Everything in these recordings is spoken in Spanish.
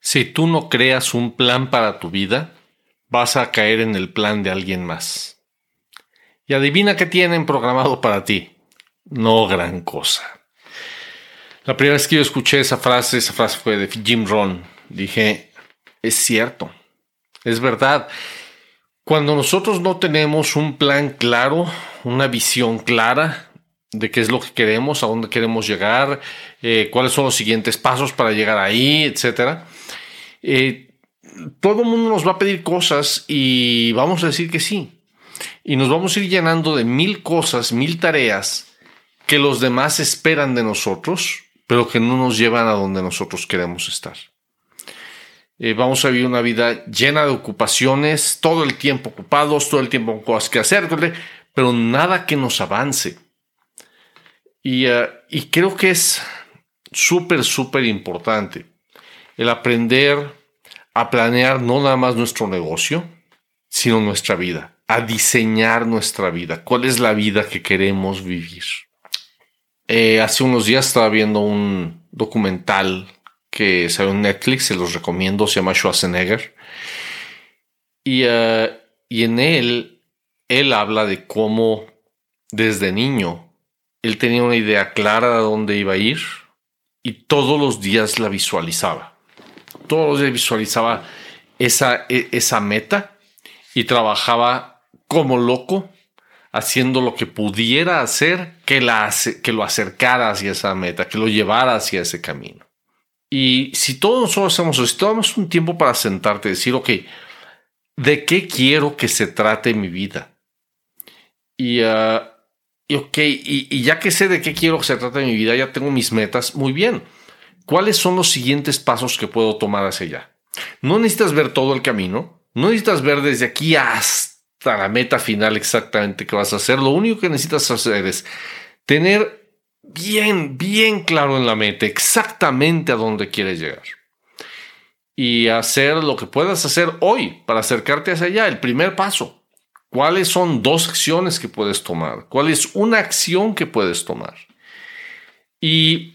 Si tú no creas un plan para tu vida, vas a caer en el plan de alguien más. Y adivina qué tienen programado para ti. No gran cosa. La primera vez que yo escuché esa frase, esa frase fue de Jim Rohn. Dije, es cierto, es verdad. Cuando nosotros no tenemos un plan claro, una visión clara de qué es lo que queremos, a dónde queremos llegar, eh, cuáles son los siguientes pasos para llegar ahí, etcétera, eh, todo el mundo nos va a pedir cosas y vamos a decir que sí. Y nos vamos a ir llenando de mil cosas, mil tareas que los demás esperan de nosotros, pero que no nos llevan a donde nosotros queremos estar. Eh, vamos a vivir una vida llena de ocupaciones, todo el tiempo ocupados, todo el tiempo con cosas que hacer, pero nada que nos avance. Y, eh, y creo que es súper, súper importante el aprender a planear no nada más nuestro negocio, sino nuestra vida, a diseñar nuestra vida. ¿Cuál es la vida que queremos vivir? Eh, hace unos días estaba viendo un documental que salió en Netflix, se los recomiendo, se llama Schwarzenegger. Y, uh, y en él, él habla de cómo desde niño él tenía una idea clara de dónde iba a ir y todos los días la visualizaba todos los días visualizaba esa, e, esa meta y trabajaba como loco haciendo lo que pudiera hacer que, la, que lo acercara hacia esa meta, que lo llevara hacia ese camino. Y si todos nosotros hacemos eso, si tomamos un tiempo para sentarte y decir, ok, ¿de qué quiero que se trate mi vida? Y, uh, y ok, y, ya que sé de qué quiero que se trate mi vida, ya tengo mis metas, muy bien. ¿cuáles son los siguientes pasos que puedo tomar hacia allá? No necesitas ver todo el camino, no necesitas ver desde aquí hasta la meta final exactamente qué vas a hacer. Lo único que necesitas hacer es tener bien, bien claro en la meta exactamente a dónde quieres llegar. Y hacer lo que puedas hacer hoy para acercarte hacia allá. El primer paso. ¿Cuáles son dos acciones que puedes tomar? ¿Cuál es una acción que puedes tomar? Y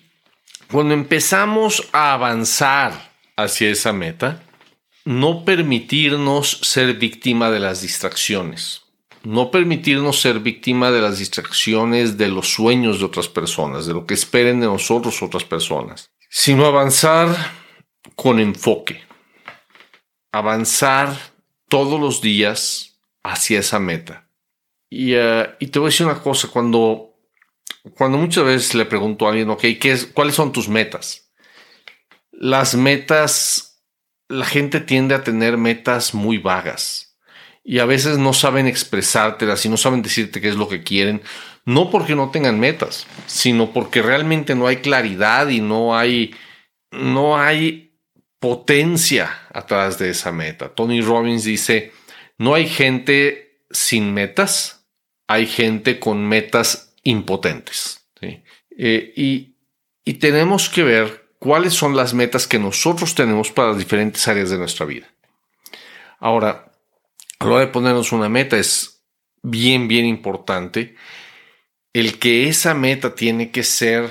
cuando empezamos a avanzar hacia esa meta, no permitirnos ser víctima de las distracciones, no permitirnos ser víctima de las distracciones de los sueños de otras personas, de lo que esperen de nosotros otras personas, sino avanzar con enfoque, avanzar todos los días hacia esa meta. Y, uh, y te voy a decir una cosa, cuando cuando muchas veces le pregunto a alguien, ok, ¿qué es, ¿cuáles son tus metas? Las metas, la gente tiende a tener metas muy vagas y a veces no saben expresártelas y no saben decirte qué es lo que quieren, no porque no tengan metas, sino porque realmente no hay claridad y no hay, no hay potencia atrás de esa meta. Tony Robbins dice, no hay gente sin metas, hay gente con metas impotentes. Eh, y, y tenemos que ver cuáles son las metas que nosotros tenemos para las diferentes áreas de nuestra vida. Ahora, a la hora de ponernos una meta es bien, bien importante el que esa meta tiene que ser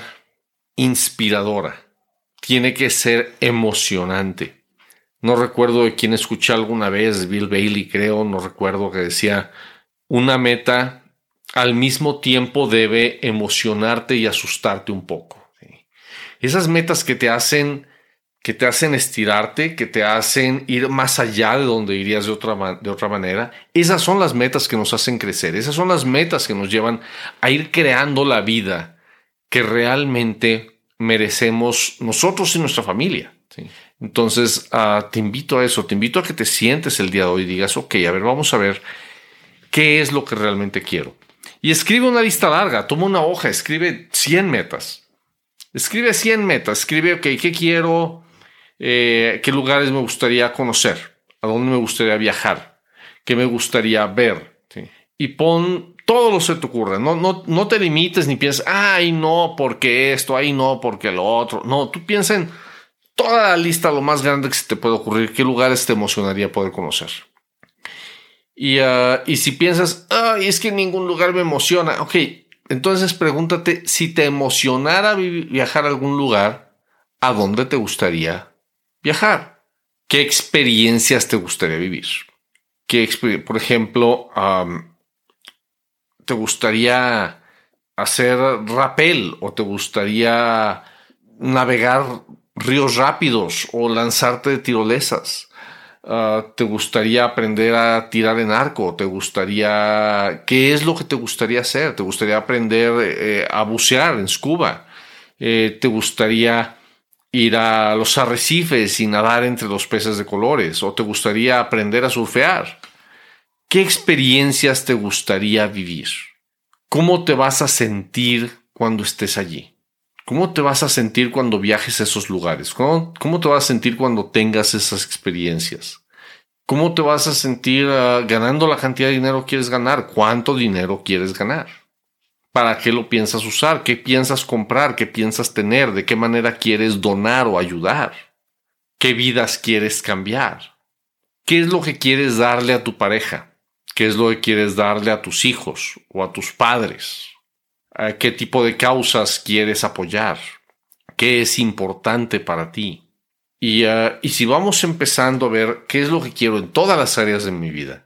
inspiradora, tiene que ser emocionante. No recuerdo de quién escuché alguna vez, Bill Bailey creo, no recuerdo que decía, una meta al mismo tiempo debe emocionarte y asustarte un poco. Esas metas que te hacen que te hacen estirarte, que te hacen ir más allá de donde irías de otra, de otra manera. Esas son las metas que nos hacen crecer, esas son las metas que nos llevan a ir creando la vida que realmente merecemos nosotros y nuestra familia. Entonces, uh, te invito a eso, te invito a que te sientes el día de hoy y digas, ok, a ver, vamos a ver qué es lo que realmente quiero. Y escribe una lista larga, toma una hoja, escribe 100 metas. Escribe 100 metas, escribe, ok, ¿qué quiero? Eh, ¿Qué lugares me gustaría conocer? ¿A dónde me gustaría viajar? ¿Qué me gustaría ver? Y pon todo lo que se te ocurra. No, no, no te limites ni pienses, ay, no, porque esto, ay, no, porque lo otro. No, tú piensa en toda la lista, lo más grande que se te puede ocurrir, qué lugares te emocionaría poder conocer. Y, uh, y si piensas, ay, es que ningún lugar me emociona, ok, entonces pregúntate si te emocionara viajar a algún lugar, ¿a dónde te gustaría viajar? ¿Qué experiencias te gustaría vivir? ¿Qué, por ejemplo, te gustaría hacer rapel o te gustaría navegar ríos rápidos o lanzarte de tirolesas? Ah, ¿Te gustaría aprender a tirar en arco? ¿Te gustaría... ¿Qué es lo que te gustaría hacer? ¿Te gustaría aprender eh, a bucear en scuba? Eh, ¿Te gustaría ir a los arrecifes y nadar entre los peces de colores? ¿O te gustaría aprender a surfear? ¿Qué experiencias te gustaría vivir? ¿Cómo te vas a sentir cuando estés allí? ¿Cómo te vas a sentir cuando viajes a esos lugares? ¿Cómo, te vas a sentir cuando tengas esas experiencias? ¿Cómo te vas a sentir ah, ganando la cantidad de dinero que quieres ganar? ¿Cuánto dinero quieres ganar? ¿Para qué lo piensas usar? ¿Qué piensas comprar? ¿Qué piensas tener? ¿De qué manera quieres donar o ayudar? ¿Qué vidas quieres cambiar? ¿Qué es lo que quieres darle a tu pareja? ¿Qué es lo que quieres darle a tus hijos o a tus padres? Qué tipo de causas quieres apoyar, qué es importante para ti. Y, ah, y si vamos empezando a ver qué es lo que quiero en todas las áreas de mi vida,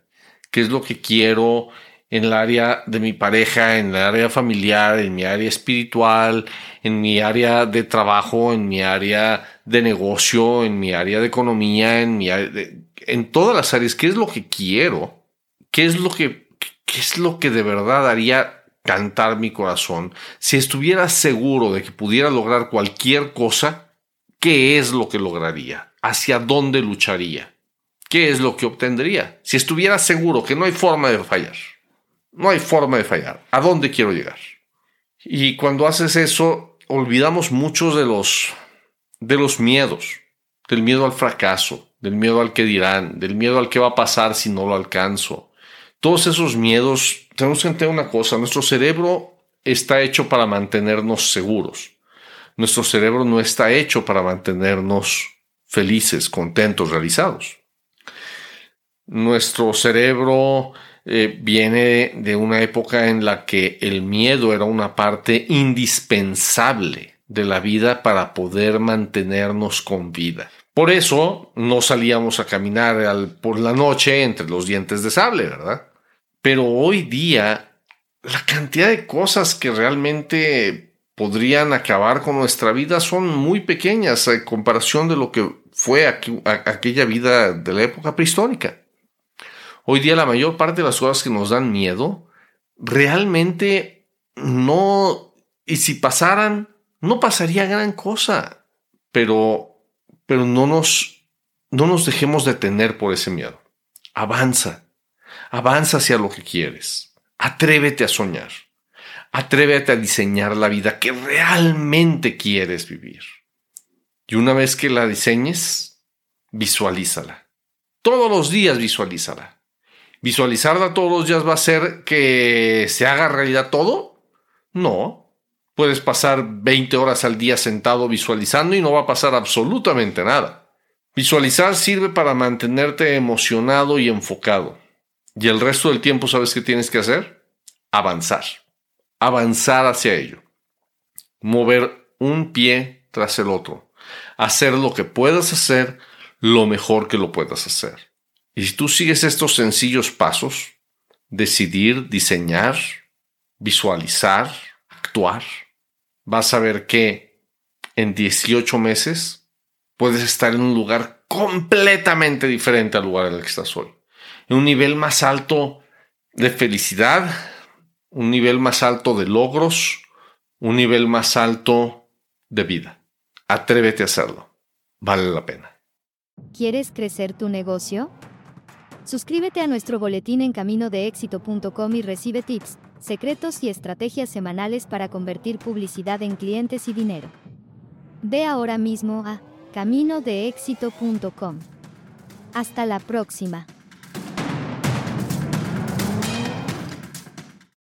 qué es lo que quiero en el área de mi pareja, en el área familiar, en mi área espiritual, en mi área de trabajo, en mi área de negocio, en mi área de economía, en mi en todas las áreas, qué es lo que quiero, qué es lo que, qué es lo que de verdad haría cantar mi corazón, si estuviera seguro de que pudiera lograr cualquier cosa, ¿qué es lo que lograría? ¿Hacia dónde lucharía? ¿Qué es lo que obtendría? Si estuviera seguro que no hay forma de fallar, no hay forma de fallar, ¿a dónde quiero llegar? Y cuando haces eso, olvidamos muchos de los, de los miedos, del miedo al fracaso, del miedo al que dirán, del miedo al que va a pasar si no lo alcanzo. Todos esos miedos tenemos que entender una cosa, nuestro cerebro está hecho para mantenernos seguros. Nuestro cerebro no está hecho para mantenernos felices, contentos, realizados. Nuestro cerebro eh, viene de una época en la que el miedo era una parte indispensable de la vida para poder mantenernos con vida. Por eso no salíamos a caminar por la noche entre los dientes de sable, ¿verdad? Pero hoy día, la cantidad de cosas que realmente podrían acabar con nuestra vida son muy pequeñas en comparación de lo que fue aquella vida de la época prehistórica. Hoy día la mayor parte de las cosas que nos dan miedo realmente no, y si pasaran, no pasaría gran cosa, pero, pero no nos, no nos dejemos detener por ese miedo. Avanza, Avanza hacia lo que quieres. Atrévete a soñar. Atrévete a diseñar la vida que realmente quieres vivir. Y una vez que la diseñes, visualízala. Todos los días visualízala. ¿Visualizarla todos los días va a ser que se haga realidad todo? No. Puedes pasar 20 horas al día sentado visualizando y no va a pasar absolutamente nada. Visualizar sirve para mantenerte emocionado y enfocado. Y el resto del tiempo, ¿sabes qué tienes que hacer? Avanzar. Avanzar hacia ello. Mover un pie tras el otro. Hacer lo que puedas hacer lo mejor que lo puedas hacer. Y si tú sigues estos sencillos pasos, decidir, diseñar, visualizar, actuar, vas a ver que en 18 meses puedes estar en un lugar completamente diferente al lugar en el que estás hoy un nivel más alto de felicidad, un nivel más alto de logros, un nivel más alto de vida. Atrévete a hacerlo. Vale la pena. ¿Quieres crecer tu negocio? Suscríbete a nuestro boletín en caminodeéxito.com y recibe tips, secretos y estrategias semanales para convertir publicidad en clientes y dinero. Ve ahora mismo a caminodeéxito.com. Hasta la próxima.